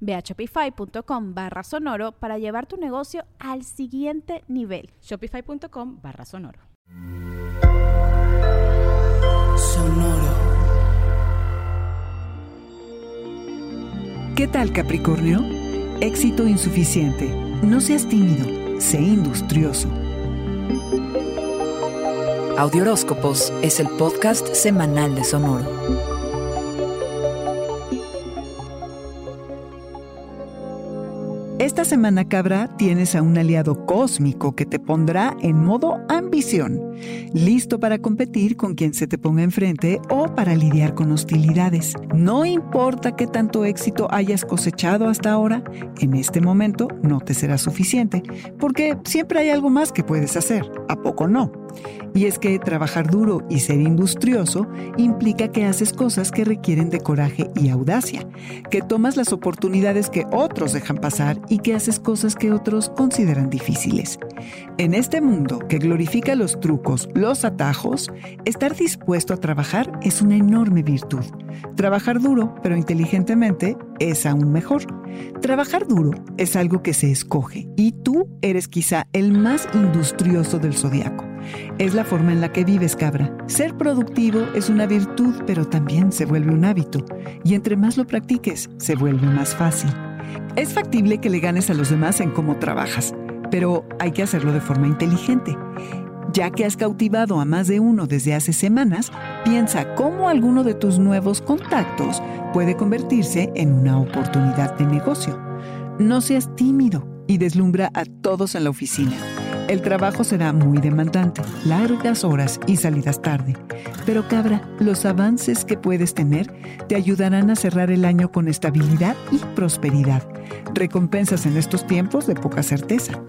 Ve a shopify.com barra sonoro para llevar tu negocio al siguiente nivel. Shopify.com barra sonoro. Sonoro. ¿Qué tal Capricornio? Éxito insuficiente. No seas tímido, sé industrioso. Audioróscopos es el podcast semanal de Sonoro. Esta semana, cabra, tienes a un aliado cósmico que te pondrá en modo ambición, listo para competir con quien se te ponga enfrente o para lidiar con hostilidades. No importa qué tanto éxito hayas cosechado hasta ahora, en este momento no te será suficiente, porque siempre hay algo más que puedes hacer. ¿A poco no? Y es que trabajar duro y ser industrioso implica que haces cosas que requieren de coraje y audacia, que tomas las oportunidades que otros dejan pasar y que haces cosas que otros consideran difíciles. En este mundo que glorifica los trucos, los atajos, estar dispuesto a trabajar es una enorme virtud. Trabajar duro, pero inteligentemente, es aún mejor. Trabajar duro es algo que se escoge y tú eres quizá el más industrioso del zodiaco. Es la forma en la que vives, cabra. Ser productivo es una virtud, pero también se vuelve un hábito. Y entre más lo practiques, se vuelve más fácil. Es factible que le ganes a los demás en cómo trabajas, pero hay que hacerlo de forma inteligente. Ya que has cautivado a más de uno desde hace semanas, piensa cómo alguno de tus nuevos contactos puede convertirse en una oportunidad de negocio. No seas tímido y deslumbra a todos en la oficina. El trabajo será muy demandante, largas horas y salidas tarde. Pero cabra, los avances que puedes tener te ayudarán a cerrar el año con estabilidad y prosperidad. Recompensas en estos tiempos de poca certeza.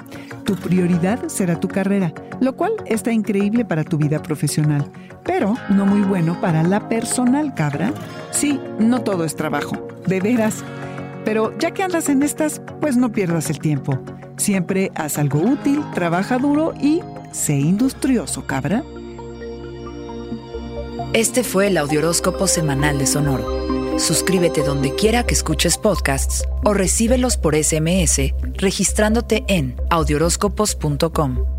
Tu prioridad será tu carrera, lo cual está increíble para tu vida profesional, pero no muy bueno para la personal, cabra. Sí, no todo es trabajo, de veras. Pero ya que andas en estas, pues no pierdas el tiempo. Siempre haz algo útil, trabaja duro y sé industrioso, cabra. Este fue el Audioróscopo Semanal de Sonoro. Suscríbete donde quiera que escuches podcasts o recíbelos por SMS registrándote en audioróscopos.com.